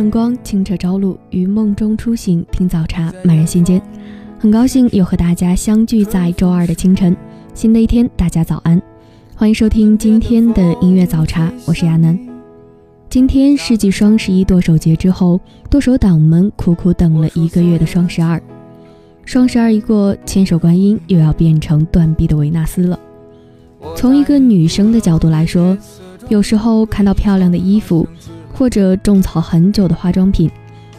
晨光，清澈朝露，于梦中初醒，听早茶，满人心间。很高兴又和大家相聚在周二的清晨，新的一天，大家早安，欢迎收听今天的音乐早茶，我是亚楠。今天是继双十一剁手节之后，剁手党们苦苦等了一个月的双十二。双十二一过，千手观音又要变成断臂的维纳斯了。从一个女生的角度来说，有时候看到漂亮的衣服，或者种草很久的化妆品，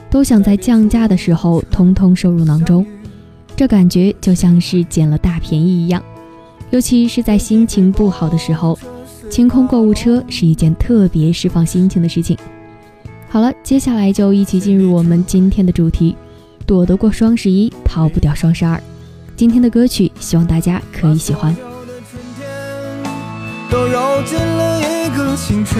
都想在降价的时候通通收入囊中。这感觉就像是捡了大便宜一样。尤其是在心情不好的时候，清空购物车是一件特别释放心情的事情。好了，接下来就一起进入我们今天的主题：躲得过双十一，逃不掉双十二。今天的歌曲，希望大家可以喜欢。都揉进了一个清晨，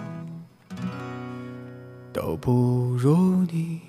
不如你。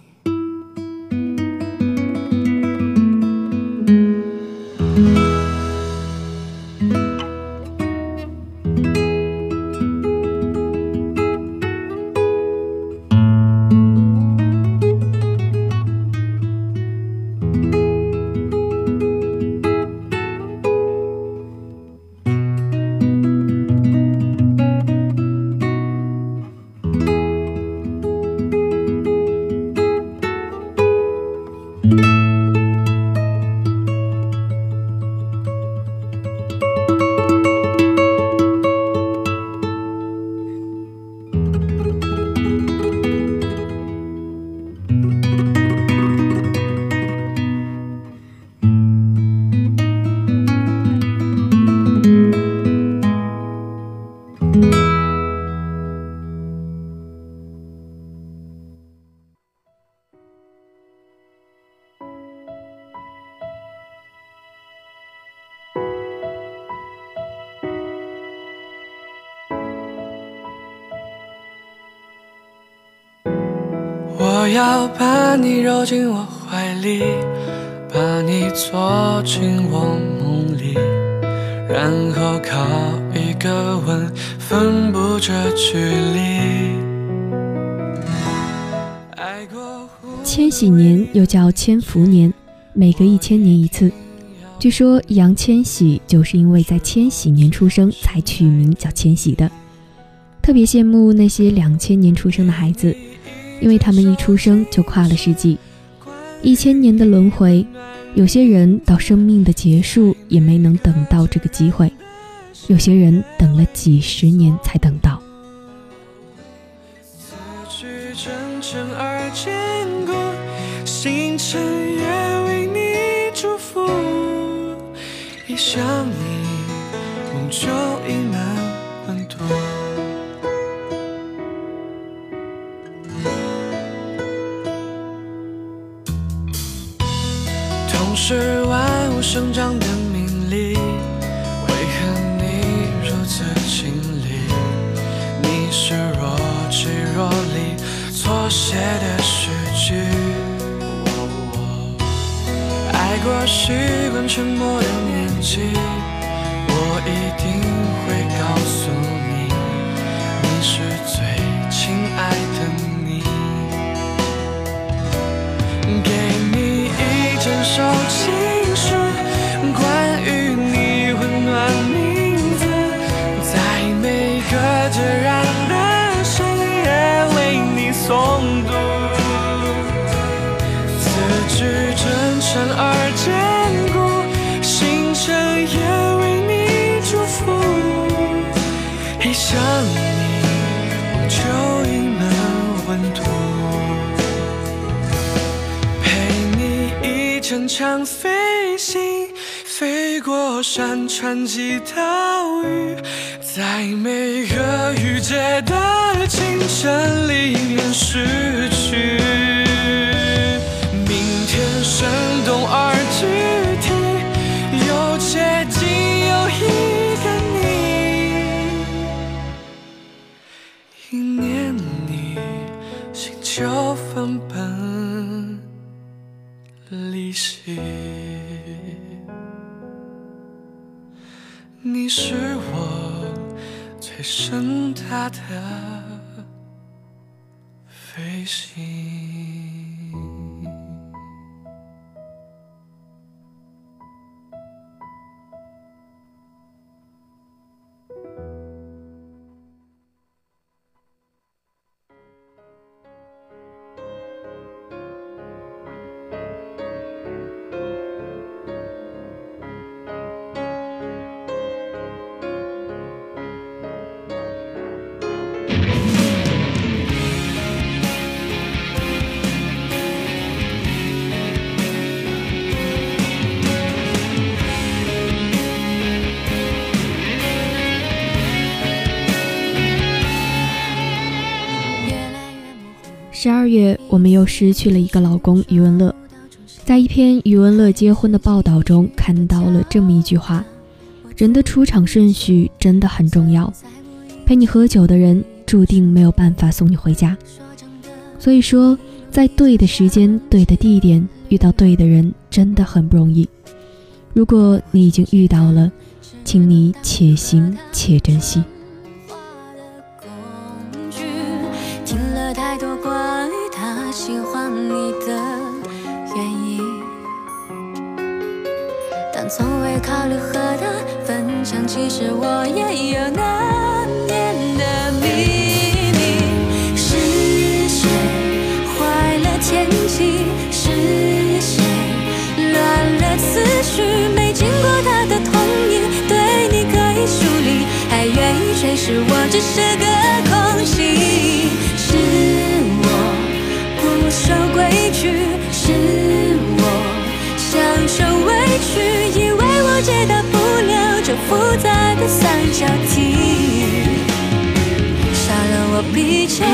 把你揉进我怀里，把你锁进我梦里，然后靠一个吻分不这距离。千禧年又叫千福年，每隔一千年一次。据说易烊千玺就是因为在千禧年出生才取名叫千玺的。特别羡慕那些两千年出生的孩子。因为他们一出生就跨了世纪，一千年的轮回，有些人到生命的结束也没能等到这个机会，有些人等了几十年才等到。想你，梦就溢满是万物生长的命理，为何你如此清丽？你是若即若离错写的诗句。爱过习惯沉默的年纪，我一定会告诉你，你是最亲爱的你。给你一整。首乘长飞行，飞过山川及岛屿，在每个雨季的清晨里面失去。明天生动而具体，又接近有一个你，一念你，心就分离席，你是我最盛大的飞行。十二月，我们又失去了一个老公余文乐。在一篇余文乐结婚的报道中，看到了这么一句话：人的出场顺序真的很重要。陪你喝酒的人，注定没有办法送你回家。所以说，在对的时间、对的地点遇到对的人，真的很不容易。如果你已经遇到了，请你且行且珍惜。喜欢你的原因，但从未考虑和他分享。其实我也有难念的秘密。是谁坏了天气？是谁乱了思绪？没经过他的同意，对你可以疏离，还愿意诠释我只是个空气。守规矩，是我享受委屈，以为我解答不了这复杂的三角题，杀了我比较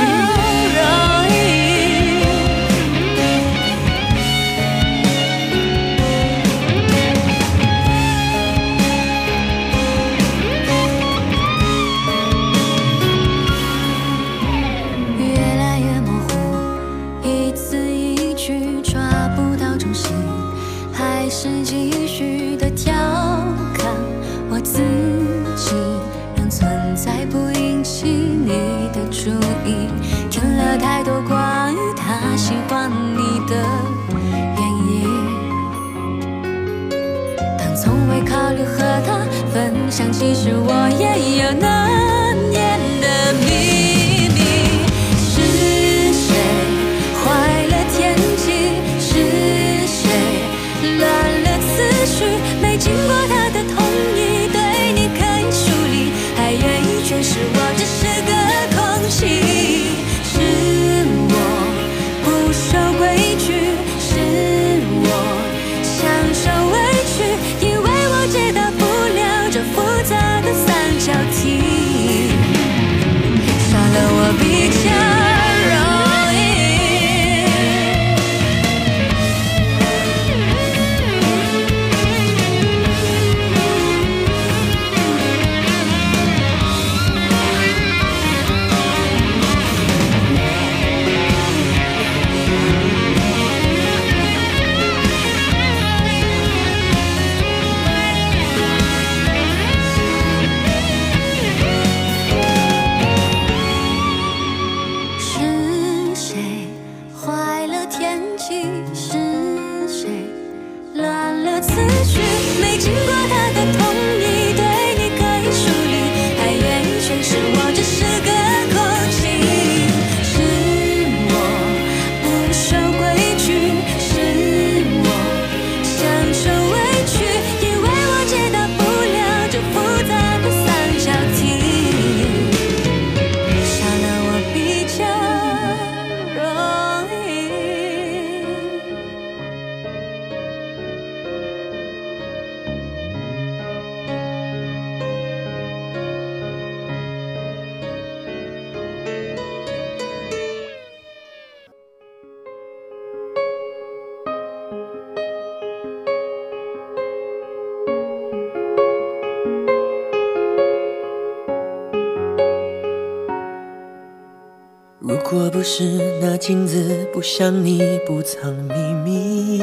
是那镜子不像你不藏秘密，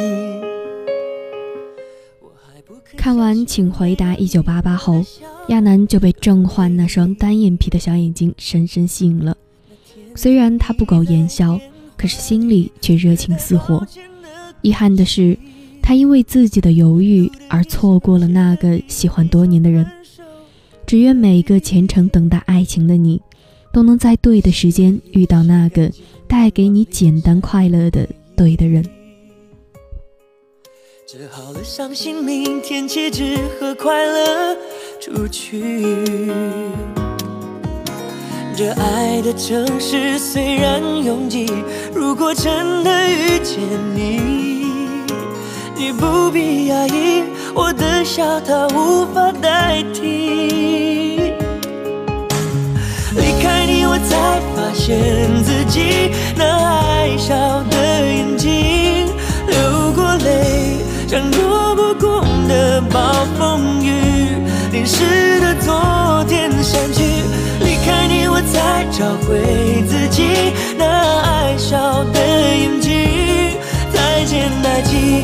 看完《请回答一九八八》后，亚楠就被郑焕那双单眼皮的小眼睛深深吸引了。虽然他不苟言笑，可是心里却热情似火。遗憾的是，他因为自己的犹豫而错过了那个喜欢多年的人。只愿每一个虔诚等待爱情的你，都能在对的时间遇到那个带给你简单快乐的对的人。只好了伤心，明天起只和快乐出去。这爱的城市虽然拥挤，如果真的遇见你，你不必压抑，我的笑它无法代替。我才发现自己那爱笑的眼睛，流过泪，像躲不过的暴风雨。淋湿的昨天散去，离开你我才找回自己那爱笑的眼睛。再见爱情，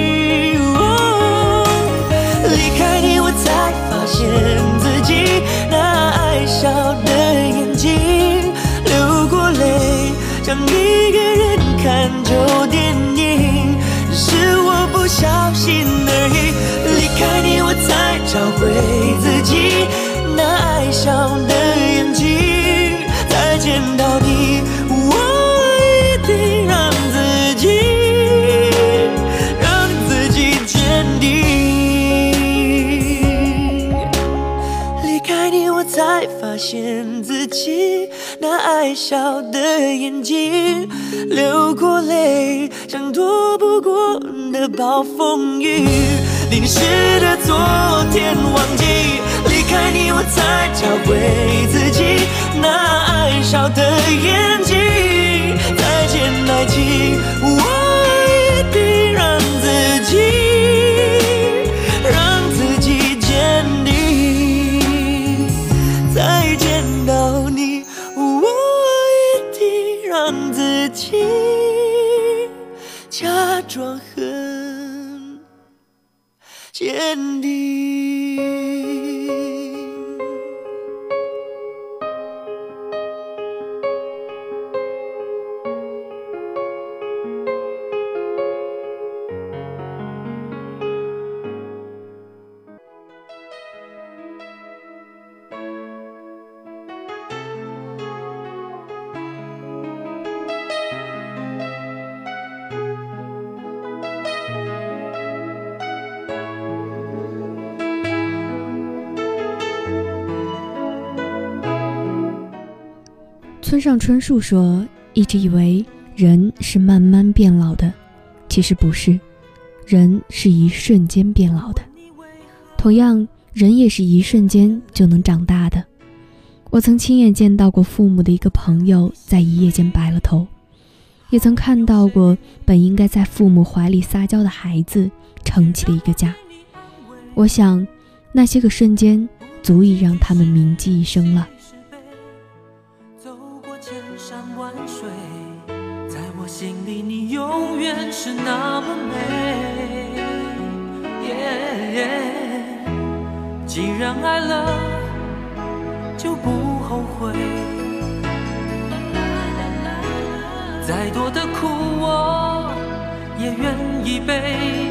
看旧电影，是我不小心而已。离开你，我才找回自己那爱笑的眼睛，再见到你，我一定让自己，让自己坚定。离开你，我才发现自己那爱笑的眼睛，流过泪，像躲不过的暴风雨，淋湿的昨天忘记。离开你，我才找回自己那爱笑的眼村上春树说：“一直以为人是慢慢变老的，其实不是，人是一瞬间变老的。同样，人也是一瞬间就能长大的。我曾亲眼见到过父母的一个朋友在一夜间白了头，也曾看到过本应该在父母怀里撒娇的孩子撑起了一个家。我想，那些个瞬间足以让他们铭记一生了。”你永远是那么美。既然爱了，就不后悔。再多的苦我也愿意背。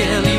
give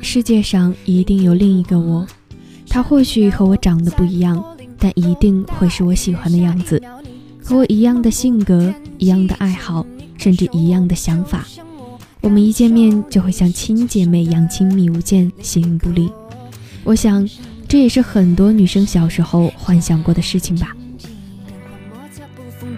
世界上一定有另一个我，他或许和我长得不一样，但一定会是我喜欢的样子，和我一样的性格，一样的爱好，甚至一样的想法。我们一见面就会像亲姐妹一样亲密无间，形影不离。我想，这也是很多女生小时候幻想过的事情吧。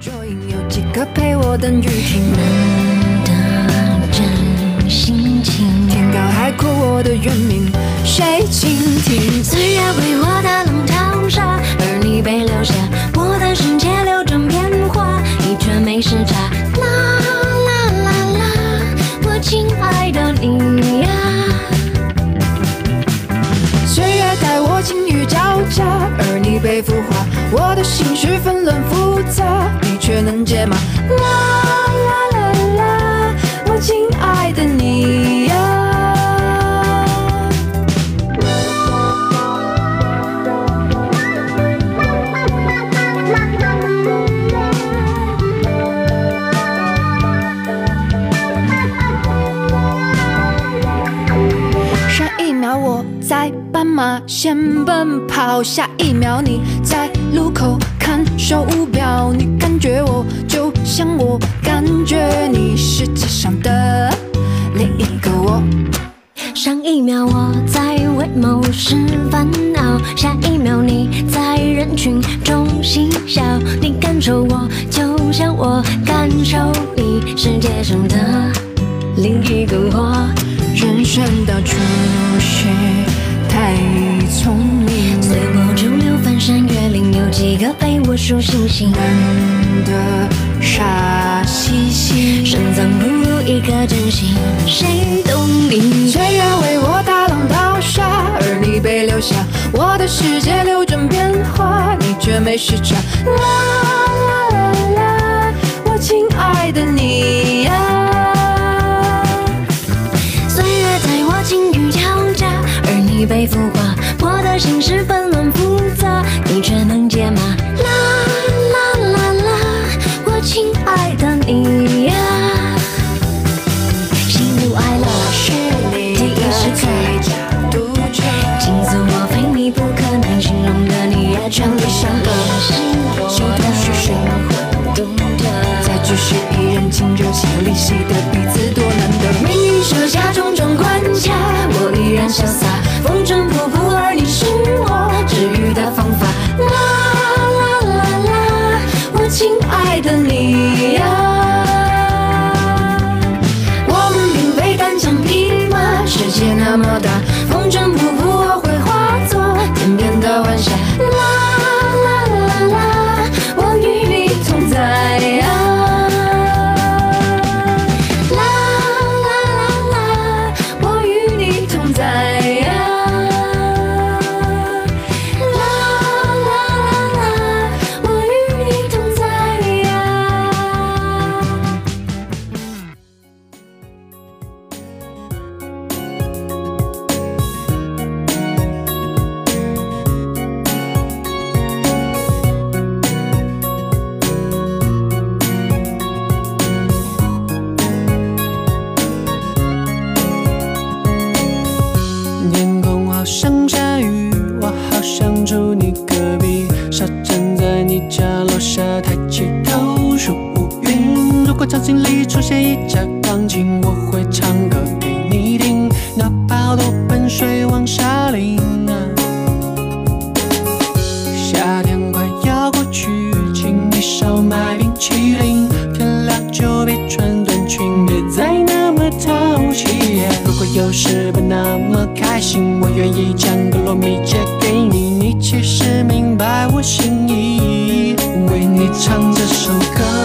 有几个陪我等雨停？难得真心情，高海阔我的原名，谁倾听？岁月为我打浪淘沙，而你被留下，我的世界流转变化，你却没时差。啦啦啦啦，我亲爱的你呀。岁月待我晴雨交加，而你被孵化，我的心绪纷乱复杂，你却能解码。啦啦啦啦，我亲爱的你下一秒你在路口看手表，你感觉我就像我感觉你，世界上的另一个我。上一秒我在为某事烦恼，下一秒你在人群中嬉笑，你感受我，就像我感受你，世界上星星？难得傻兮兮，深藏不露一颗真心，谁懂你？岁月为我打浪淘沙，而你被留下，我的世界流转变化，你却没时差。家楼下，抬起头数乌云。如果场景里出现一架钢琴，我会唱歌给你听，哪怕多盆水往下淋啊。夏天快要过去，请你少买冰淇淋，天亮就别穿短裙，别再那么淘气。如果有时不那么开心，我愿意将个糯米借给你，你其实明白我心意。为你唱这首歌，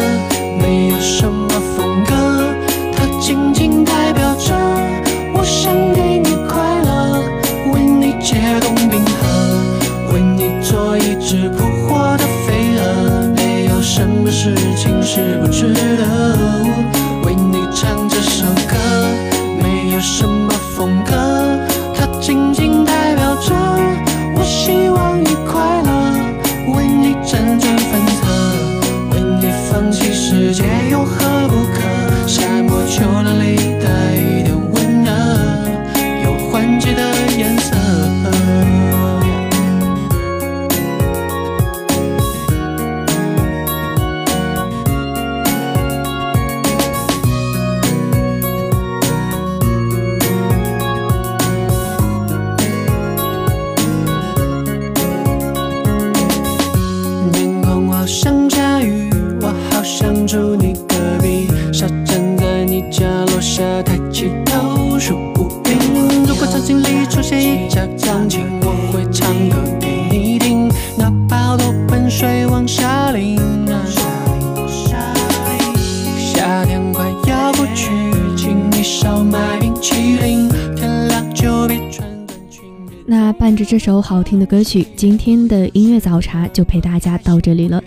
那伴着这首好听的歌曲，今天的音乐早茶就陪大家到这里了。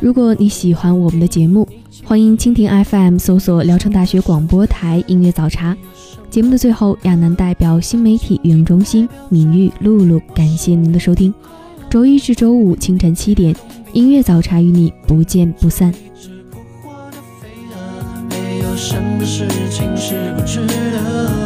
如果你喜欢我们的节目，欢迎蜻蜓 FM 搜索聊城大学广播台音乐早茶。节目的最后，亚楠代表新媒体运营中心敏玉、露露，感谢您的收听。周一至周五清晨七点，音乐早茶与你不见不散。没有什么事情是不值得。